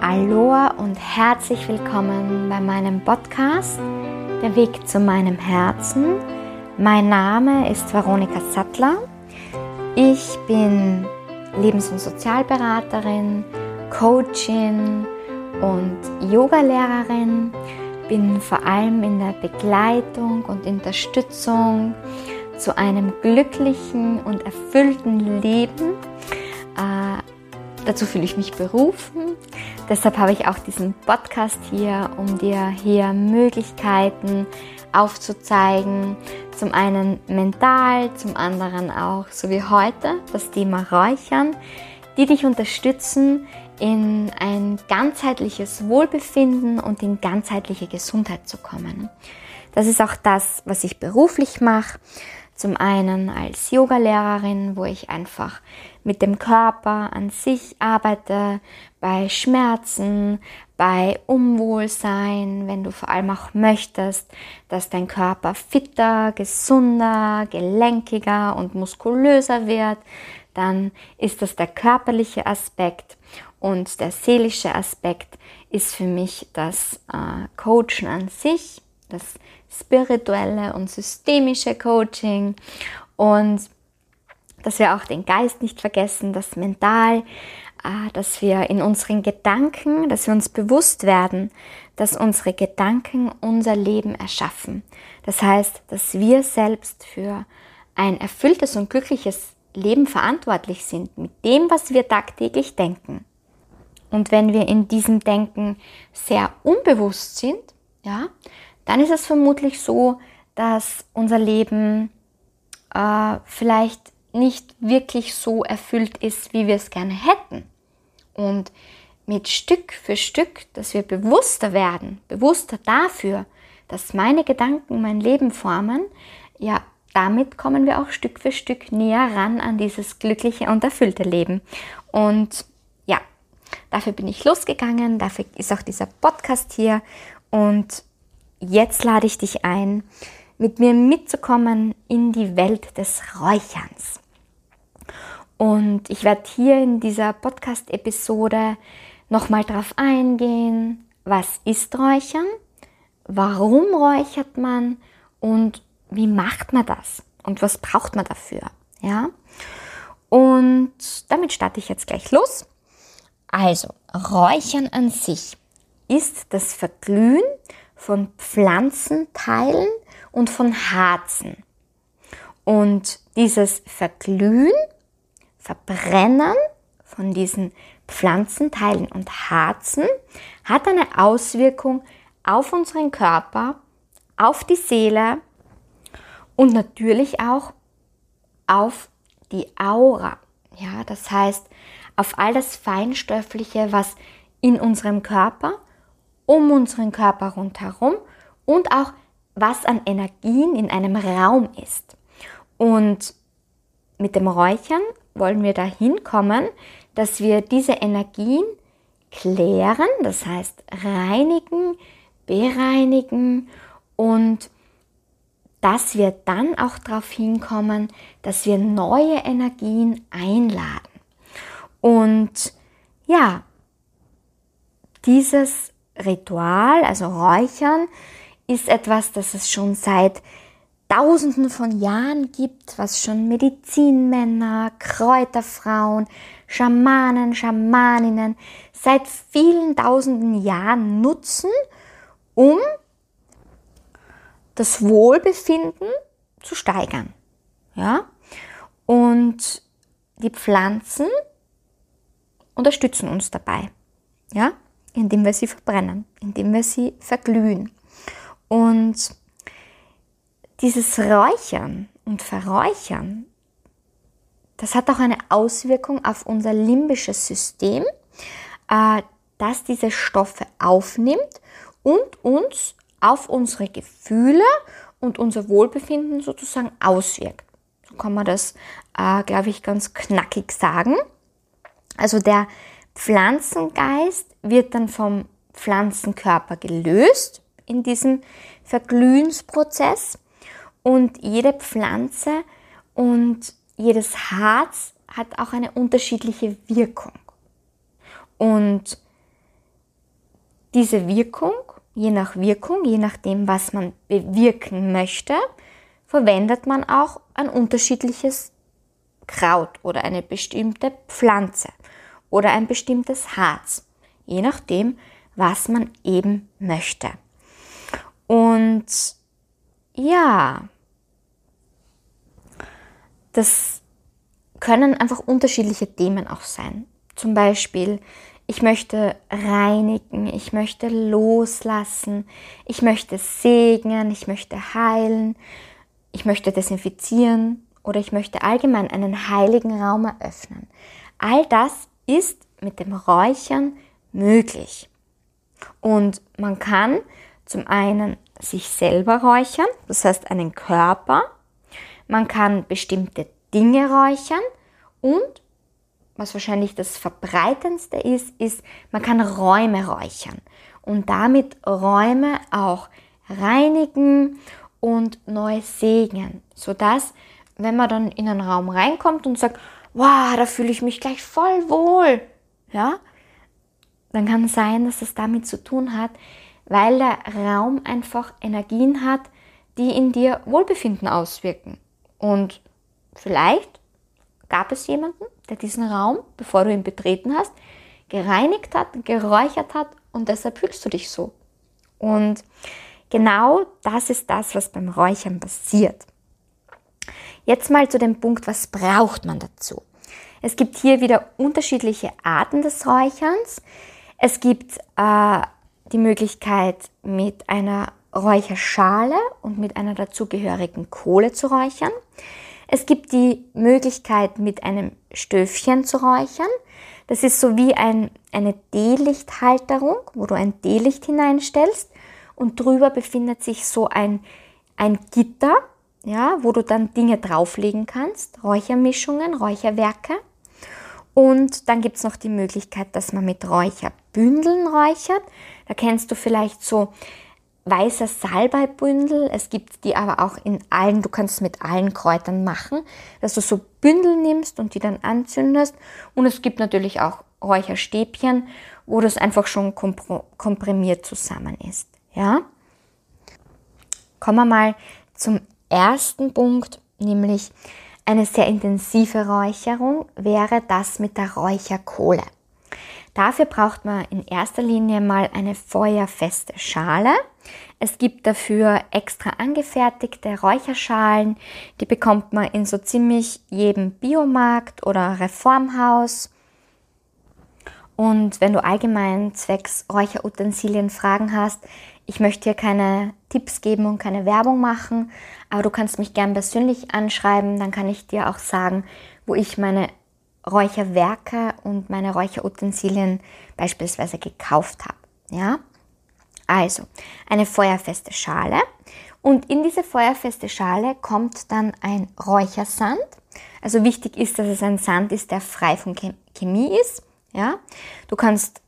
Aloha und herzlich willkommen bei meinem Podcast Der Weg zu meinem Herzen. Mein Name ist Veronika Sattler. Ich bin Lebens- und Sozialberaterin, Coachin und Yogalehrerin. Bin vor allem in der Begleitung und Unterstützung zu einem glücklichen und erfüllten Leben. Äh, dazu fühle ich mich berufen. Deshalb habe ich auch diesen Podcast hier, um dir hier Möglichkeiten aufzuzeigen. Zum einen mental, zum anderen auch, so wie heute, das Thema Räuchern, die dich unterstützen, in ein ganzheitliches Wohlbefinden und in ganzheitliche Gesundheit zu kommen. Das ist auch das, was ich beruflich mache. Zum einen als Yogalehrerin, wo ich einfach mit dem Körper an sich arbeite, bei Schmerzen, bei Unwohlsein, wenn du vor allem auch möchtest, dass dein Körper fitter, gesunder, gelenkiger und muskulöser wird, dann ist das der körperliche Aspekt. Und der seelische Aspekt ist für mich das äh, Coachen an sich, das spirituelle und systemische Coaching und dass wir auch den Geist nicht vergessen, das Mental, äh, dass wir in unseren Gedanken, dass wir uns bewusst werden, dass unsere Gedanken unser Leben erschaffen. Das heißt, dass wir selbst für ein erfülltes und glückliches Leben verantwortlich sind mit dem, was wir tagtäglich denken. Und wenn wir in diesem Denken sehr unbewusst sind, ja, dann ist es vermutlich so, dass unser Leben äh, vielleicht nicht wirklich so erfüllt ist, wie wir es gerne hätten. Und mit Stück für Stück, dass wir bewusster werden, bewusster dafür, dass meine Gedanken mein Leben formen, ja, damit kommen wir auch Stück für Stück näher ran an dieses glückliche und erfüllte Leben. Und ja, dafür bin ich losgegangen, dafür ist auch dieser Podcast hier. Und jetzt lade ich dich ein, mit mir mitzukommen in die Welt des Räucherns. Und ich werde hier in dieser Podcast-Episode nochmal drauf eingehen, was ist Räuchern, warum räuchert man und wie macht man das und was braucht man dafür, ja? Und damit starte ich jetzt gleich los. Also, Räuchern an sich ist das Verglühen von Pflanzenteilen und von Harzen. Und dieses Verglühen, Verbrennen von diesen Pflanzenteilen und Harzen hat eine Auswirkung auf unseren Körper, auf die Seele und natürlich auch auf die Aura. Ja, das heißt, auf all das Feinstoffliche, was in unserem Körper, um unseren Körper rundherum und auch was an Energien in einem Raum ist. Und mit dem Räuchern wollen wir dahin kommen, dass wir diese Energien klären, das heißt reinigen, bereinigen und dass wir dann auch darauf hinkommen, dass wir neue Energien einladen. Und ja, dieses Ritual, also Räuchern, ist etwas, das es schon seit Tausenden von Jahren gibt, was schon Medizinmänner, Kräuterfrauen, Schamanen, Schamaninnen seit vielen tausenden Jahren nutzen, um das Wohlbefinden zu steigern. Ja? Und die Pflanzen unterstützen uns dabei. Ja? Indem wir sie verbrennen, indem wir sie verglühen. Und dieses Räuchern und Verräuchern, das hat auch eine Auswirkung auf unser limbisches System, äh, das diese Stoffe aufnimmt und uns auf unsere Gefühle und unser Wohlbefinden sozusagen auswirkt. So kann man das, äh, glaube ich, ganz knackig sagen. Also der Pflanzengeist wird dann vom Pflanzenkörper gelöst in diesem Verglühensprozess und jede Pflanze Und jedes Harz hat auch eine unterschiedliche Wirkung. Und diese Wirkung, je nach Wirkung, je nachdem, was man bewirken möchte, verwendet man auch ein unterschiedliches Kraut oder eine bestimmte Pflanze oder ein bestimmtes Harz, je nachdem, was man eben möchte. Und ja, das können einfach unterschiedliche Themen auch sein. Zum Beispiel, ich möchte reinigen, ich möchte loslassen, ich möchte segnen, ich möchte heilen, ich möchte desinfizieren oder ich möchte allgemein einen heiligen Raum eröffnen. All das ist mit dem Räuchern möglich. Und man kann zum einen sich selber räuchern, das heißt einen Körper, man kann bestimmte Dinge räuchern und was wahrscheinlich das verbreitendste ist, ist, man kann Räume räuchern und damit Räume auch reinigen und neu segnen, sodass, wenn man dann in einen Raum reinkommt und sagt, wow, da fühle ich mich gleich voll wohl, ja, dann kann es sein, dass es damit zu tun hat, weil der Raum einfach Energien hat, die in dir Wohlbefinden auswirken. Und vielleicht gab es jemanden, der diesen Raum, bevor du ihn betreten hast, gereinigt hat, geräuchert hat und deshalb fühlst du dich so. Und genau das ist das, was beim Räuchern passiert. Jetzt mal zu dem Punkt, was braucht man dazu? Es gibt hier wieder unterschiedliche Arten des Räucherns. Es gibt äh, die Möglichkeit, mit einer Räucherschale und mit einer dazugehörigen Kohle zu räuchern. Es gibt die Möglichkeit, mit einem Stöfchen zu räuchern. Das ist so wie ein, eine D-Lichthalterung, wo du ein D-Licht hineinstellst und drüber befindet sich so ein, ein Gitter, ja, wo du dann Dinge drauflegen kannst, Räuchermischungen, Räucherwerke. Und dann gibt es noch die Möglichkeit, dass man mit Räucherbündeln räuchert. Da kennst du vielleicht so weißer Salbeibündel. Es gibt die aber auch in allen, du kannst es mit allen Kräutern machen, dass du so Bündel nimmst und die dann anzündest. Und es gibt natürlich auch Räucherstäbchen, wo das einfach schon komprimiert zusammen ist. Ja? Kommen wir mal zum ersten Punkt, nämlich eine sehr intensive Räucherung wäre das mit der Räucherkohle. Dafür braucht man in erster Linie mal eine feuerfeste Schale. Es gibt dafür extra angefertigte Räucherschalen, die bekommt man in so ziemlich jedem Biomarkt oder Reformhaus. Und wenn du allgemein zwecks Räucherutensilien Fragen hast, ich möchte hier keine Tipps geben und keine Werbung machen, aber du kannst mich gern persönlich anschreiben, dann kann ich dir auch sagen, wo ich meine Räucherwerke und meine Räucherutensilien beispielsweise gekauft habe. Ja? Also, eine feuerfeste Schale und in diese feuerfeste Schale kommt dann ein Räuchersand. Also wichtig ist, dass es ein Sand ist, der frei von Chemie ist. Ja? Du kannst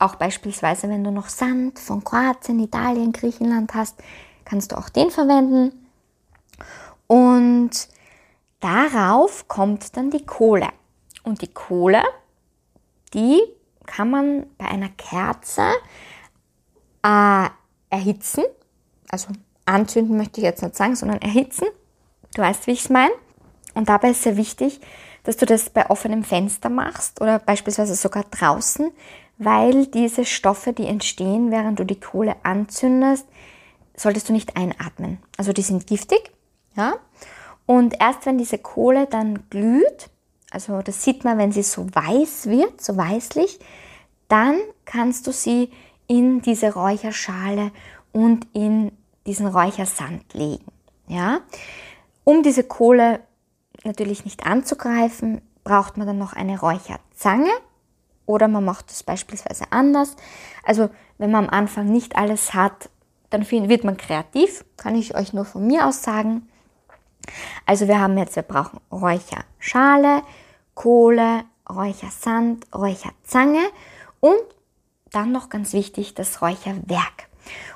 auch beispielsweise, wenn du noch Sand von Kroatien, Italien, Griechenland hast, kannst du auch den verwenden. Und darauf kommt dann die Kohle. Und die Kohle, die kann man bei einer Kerze äh, erhitzen. Also anzünden möchte ich jetzt nicht sagen, sondern erhitzen. Du weißt, wie ich es meine. Und dabei ist sehr wichtig, dass du das bei offenem Fenster machst oder beispielsweise sogar draußen, weil diese Stoffe, die entstehen, während du die Kohle anzündest, solltest du nicht einatmen. Also die sind giftig, ja. Und erst wenn diese Kohle dann glüht, also das sieht man, wenn sie so weiß wird, so weißlich, dann kannst du sie in diese Räucherschale und in diesen Räuchersand legen. Ja? Um diese Kohle natürlich nicht anzugreifen, braucht man dann noch eine Räucherzange oder man macht es beispielsweise anders. Also wenn man am Anfang nicht alles hat, dann wird man kreativ, kann ich euch nur von mir aus sagen. Also wir haben jetzt, wir brauchen Räucherschale, Kohle, Räuchersand, Räucherzange und dann noch ganz wichtig das Räucherwerk.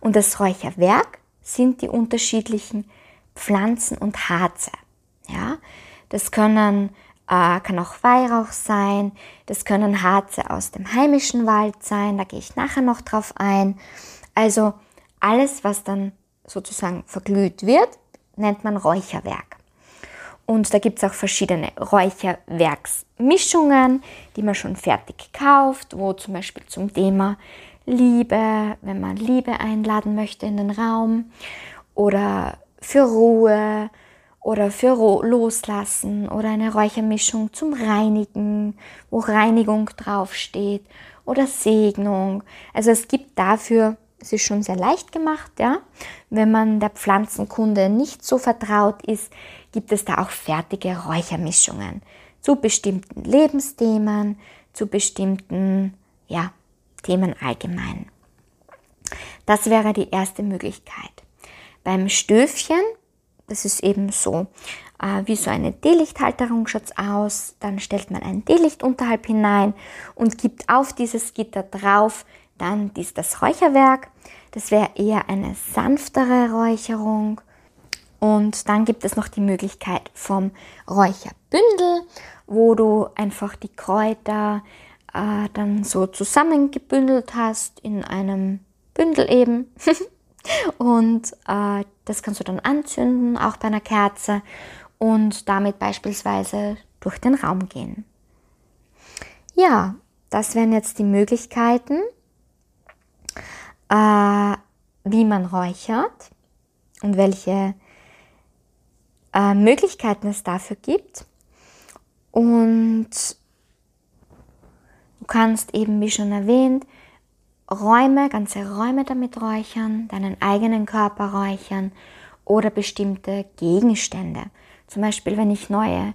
Und das Räucherwerk sind die unterschiedlichen Pflanzen und Harze. Ja? Das können, äh, kann auch Weihrauch sein, das können Harze aus dem heimischen Wald sein, da gehe ich nachher noch drauf ein. Also alles, was dann sozusagen verglüht wird, nennt man Räucherwerk. Und da gibt es auch verschiedene Räucherwerksmischungen, die man schon fertig kauft, wo zum Beispiel zum Thema Liebe, wenn man Liebe einladen möchte in den Raum oder für Ruhe oder für Loslassen oder eine Räuchermischung zum Reinigen, wo Reinigung draufsteht oder Segnung. Also es gibt dafür es ist schon sehr leicht gemacht, ja. Wenn man der Pflanzenkunde nicht so vertraut ist, gibt es da auch fertige Räuchermischungen zu bestimmten Lebensthemen, zu bestimmten, ja, Themen allgemein. Das wäre die erste Möglichkeit. Beim Stöfchen, das ist eben so, äh, wie so eine D-Lichthalterung schaut aus. Dann stellt man ein D-Licht unterhalb hinein und gibt auf dieses Gitter drauf dann ist das Räucherwerk. Das wäre eher eine sanftere Räucherung. Und dann gibt es noch die Möglichkeit vom Räucherbündel, wo du einfach die Kräuter äh, dann so zusammengebündelt hast in einem Bündel eben. und äh, das kannst du dann anzünden, auch bei einer Kerze und damit beispielsweise durch den Raum gehen. Ja, das wären jetzt die Möglichkeiten äh, wie man räuchert und welche äh, Möglichkeiten es dafür gibt. Und du kannst eben, wie schon erwähnt, Räume, ganze Räume damit räuchern, deinen eigenen Körper räuchern oder bestimmte Gegenstände. Zum Beispiel, wenn ich neue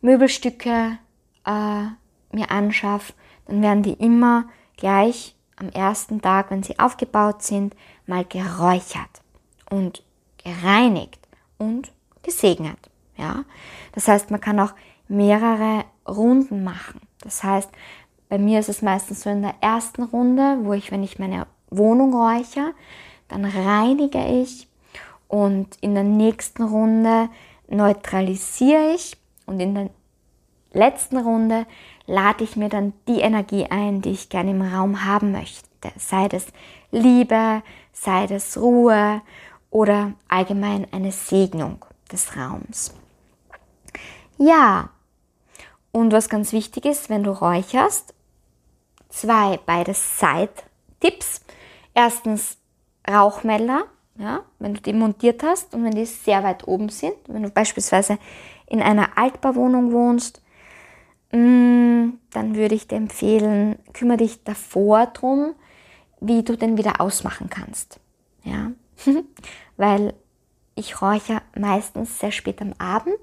Möbelstücke äh, mir anschaffe, dann werden die immer gleich am ersten Tag, wenn sie aufgebaut sind, mal geräuchert und gereinigt und gesegnet. Ja? Das heißt, man kann auch mehrere Runden machen. Das heißt, bei mir ist es meistens so in der ersten Runde, wo ich, wenn ich meine Wohnung räuchere, dann reinige ich und in der nächsten Runde neutralisiere ich und in der letzten Runde lade ich mir dann die Energie ein, die ich gerne im Raum haben möchte. Sei das Liebe, sei das Ruhe oder allgemein eine Segnung des Raums. Ja, und was ganz wichtig ist, wenn du räucherst, zwei beides Side-Tipps. Erstens Rauchmelder, ja, wenn du die montiert hast und wenn die sehr weit oben sind, wenn du beispielsweise in einer Altbauwohnung wohnst, Mm, dann würde ich dir empfehlen, kümmere dich davor drum, wie du den wieder ausmachen kannst. Ja, weil ich räuche meistens sehr spät am Abend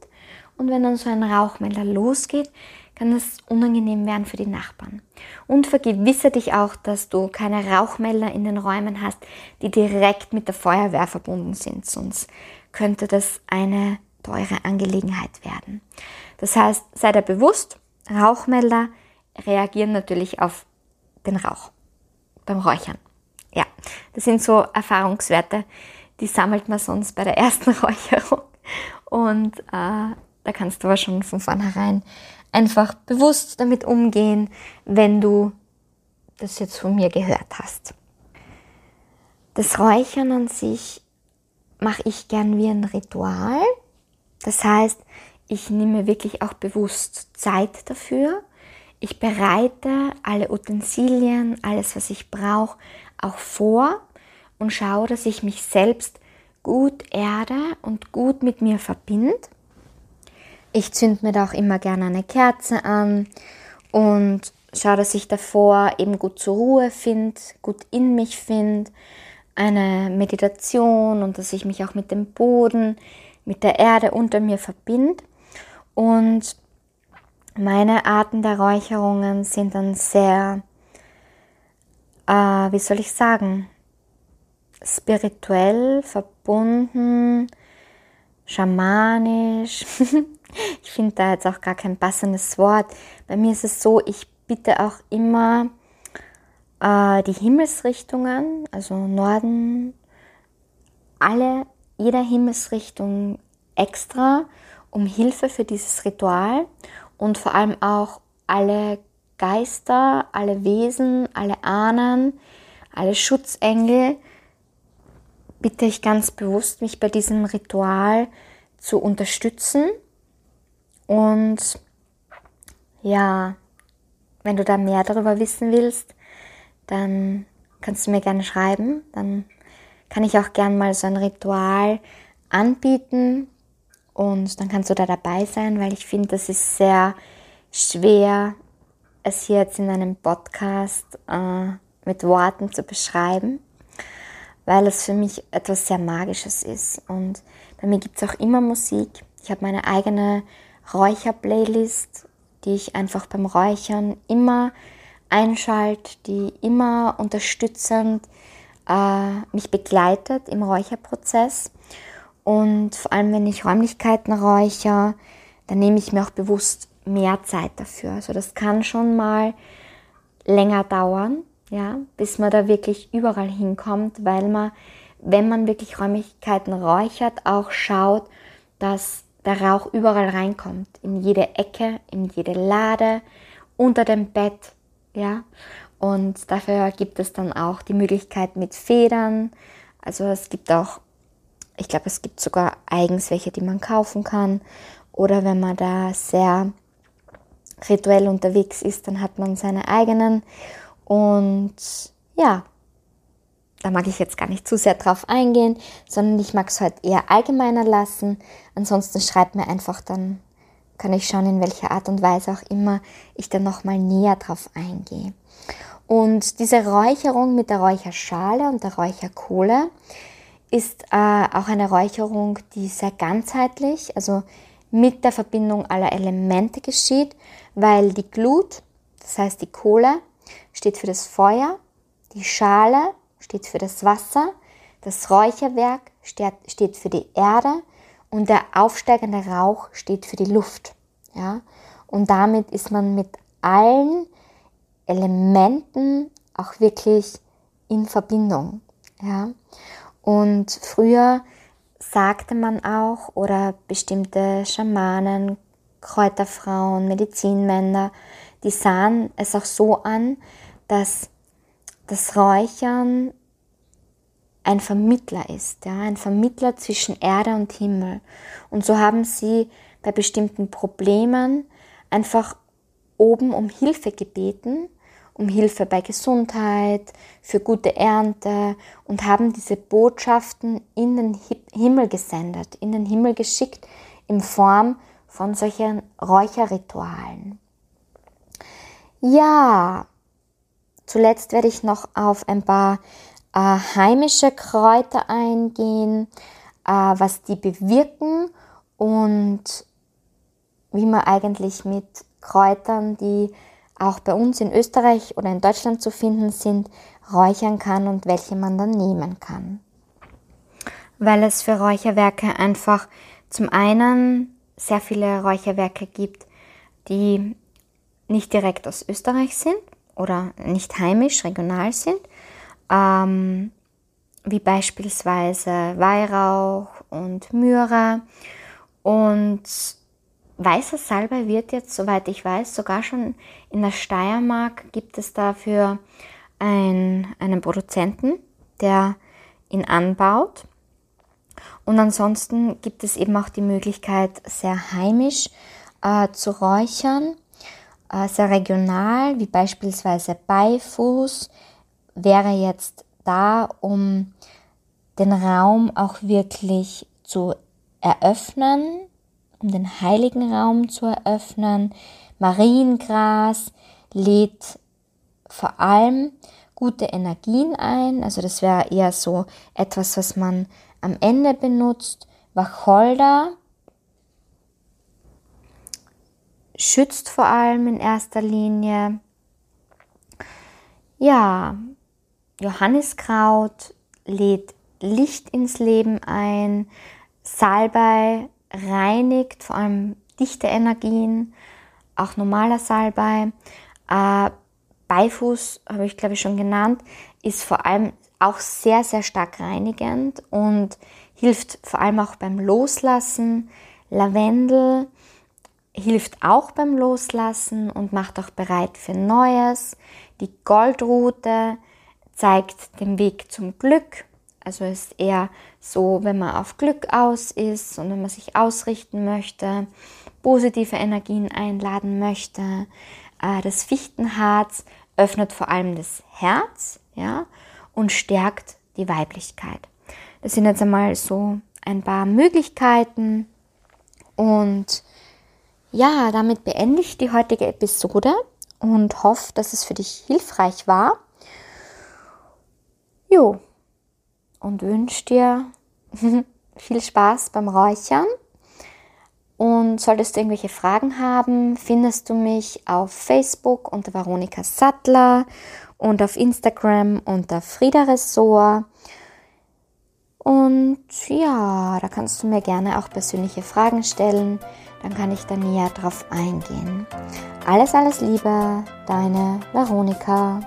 und wenn dann so ein Rauchmelder losgeht, kann es unangenehm werden für die Nachbarn. Und vergewissere dich auch, dass du keine Rauchmelder in den Räumen hast, die direkt mit der Feuerwehr verbunden sind, sonst könnte das eine teure Angelegenheit werden. Das heißt, sei dir bewusst, Rauchmelder reagieren natürlich auf den Rauch beim Räuchern. Ja, das sind so Erfahrungswerte, die sammelt man sonst bei der ersten Räucherung. Und äh, da kannst du aber schon von vornherein einfach bewusst damit umgehen, wenn du das jetzt von mir gehört hast. Das Räuchern an sich mache ich gern wie ein Ritual. Das heißt, ich nehme wirklich auch bewusst Zeit dafür. Ich bereite alle Utensilien, alles, was ich brauche, auch vor und schaue, dass ich mich selbst gut erde und gut mit mir verbinde. Ich zünde mir da auch immer gerne eine Kerze an und schaue, dass ich davor eben gut zur Ruhe finde, gut in mich finde, eine Meditation und dass ich mich auch mit dem Boden, mit der Erde unter mir verbinde. Und meine Arten der Räucherungen sind dann sehr, äh, wie soll ich sagen, spirituell verbunden, schamanisch. ich finde da jetzt auch gar kein passendes Wort. Bei mir ist es so, ich bitte auch immer äh, die Himmelsrichtungen, also Norden, alle, jeder Himmelsrichtung extra um Hilfe für dieses Ritual und vor allem auch alle Geister, alle Wesen, alle Ahnen, alle Schutzengel, bitte ich ganz bewusst, mich bei diesem Ritual zu unterstützen. Und ja, wenn du da mehr darüber wissen willst, dann kannst du mir gerne schreiben. Dann kann ich auch gerne mal so ein Ritual anbieten und dann kannst du da dabei sein, weil ich finde, das ist sehr schwer, es hier jetzt in einem Podcast äh, mit Worten zu beschreiben, weil es für mich etwas sehr Magisches ist. Und bei mir gibt es auch immer Musik. Ich habe meine eigene Räucher-Playlist, die ich einfach beim Räuchern immer einschalte, die immer unterstützend äh, mich begleitet im Räucherprozess. Und vor allem, wenn ich Räumlichkeiten räuchere, dann nehme ich mir auch bewusst mehr Zeit dafür. Also das kann schon mal länger dauern, ja, bis man da wirklich überall hinkommt, weil man, wenn man wirklich Räumlichkeiten räuchert, auch schaut, dass der Rauch überall reinkommt, in jede Ecke, in jede Lade, unter dem Bett, ja. Und dafür gibt es dann auch die Möglichkeit mit Federn. Also es gibt auch, ich glaube, es gibt sogar eigens welche, die man kaufen kann. Oder wenn man da sehr rituell unterwegs ist, dann hat man seine eigenen. Und ja, da mag ich jetzt gar nicht zu sehr drauf eingehen, sondern ich mag es halt eher allgemeiner lassen. Ansonsten schreibt mir einfach, dann kann ich schauen, in welcher Art und Weise auch immer ich dann nochmal näher drauf eingehe. Und diese Räucherung mit der Räucherschale und der Räucherkohle ist äh, auch eine Räucherung, die sehr ganzheitlich, also mit der Verbindung aller Elemente geschieht, weil die Glut, das heißt die Kohle, steht für das Feuer, die Schale steht für das Wasser, das Räucherwerk steht für die Erde und der aufsteigende Rauch steht für die Luft. Ja? Und damit ist man mit allen Elementen auch wirklich in Verbindung. Ja? Und früher sagte man auch, oder bestimmte Schamanen, Kräuterfrauen, Medizinmänner, die sahen es auch so an, dass das Räuchern ein Vermittler ist, ja, ein Vermittler zwischen Erde und Himmel. Und so haben sie bei bestimmten Problemen einfach oben um Hilfe gebeten, um Hilfe bei Gesundheit, für gute Ernte und haben diese Botschaften in den Himmel gesendet, in den Himmel geschickt in Form von solchen Räucherritualen. Ja, zuletzt werde ich noch auf ein paar äh, heimische Kräuter eingehen, äh, was die bewirken und wie man eigentlich mit Kräutern, die auch bei uns in Österreich oder in Deutschland zu finden sind, räuchern kann und welche man dann nehmen kann. Weil es für Räucherwerke einfach zum einen sehr viele Räucherwerke gibt, die nicht direkt aus Österreich sind oder nicht heimisch, regional sind, ähm, wie beispielsweise Weihrauch und Myrrhe. Und weißer Salbei wird jetzt, soweit ich weiß, sogar schon in der Steiermark gibt es dafür ein, einen Produzenten, der ihn anbaut. Und ansonsten gibt es eben auch die Möglichkeit, sehr heimisch äh, zu räuchern, sehr regional, wie beispielsweise Beifuß, wäre jetzt da, um den Raum auch wirklich zu eröffnen, um den heiligen Raum zu eröffnen. Mariengras lädt vor allem gute Energien ein, also das wäre eher so etwas, was man am Ende benutzt. Wacholder schützt vor allem in erster Linie. Ja, Johanniskraut lädt Licht ins Leben ein. Salbei reinigt vor allem dichte Energien, auch normaler Salbei. Äh, Beifuß, habe ich glaube ich schon genannt, ist vor allem auch sehr, sehr stark reinigend und hilft vor allem auch beim Loslassen, Lavendel hilft auch beim Loslassen und macht auch bereit für Neues. Die Goldrute zeigt den Weg zum Glück. Also ist eher so, wenn man auf Glück aus ist und wenn man sich ausrichten möchte, positive Energien einladen möchte. Äh, das Fichtenharz öffnet vor allem das Herz, ja, und stärkt die Weiblichkeit. Das sind jetzt einmal so ein paar Möglichkeiten und ja, damit beende ich die heutige Episode und hoffe, dass es für dich hilfreich war. Jo, und wünsche dir viel Spaß beim Räuchern. Und solltest du irgendwelche Fragen haben, findest du mich auf Facebook unter Veronika Sattler und auf Instagram unter Frieda Ressort. Und ja, da kannst du mir gerne auch persönliche Fragen stellen, dann kann ich da näher drauf eingehen. Alles, alles Liebe, deine Veronika.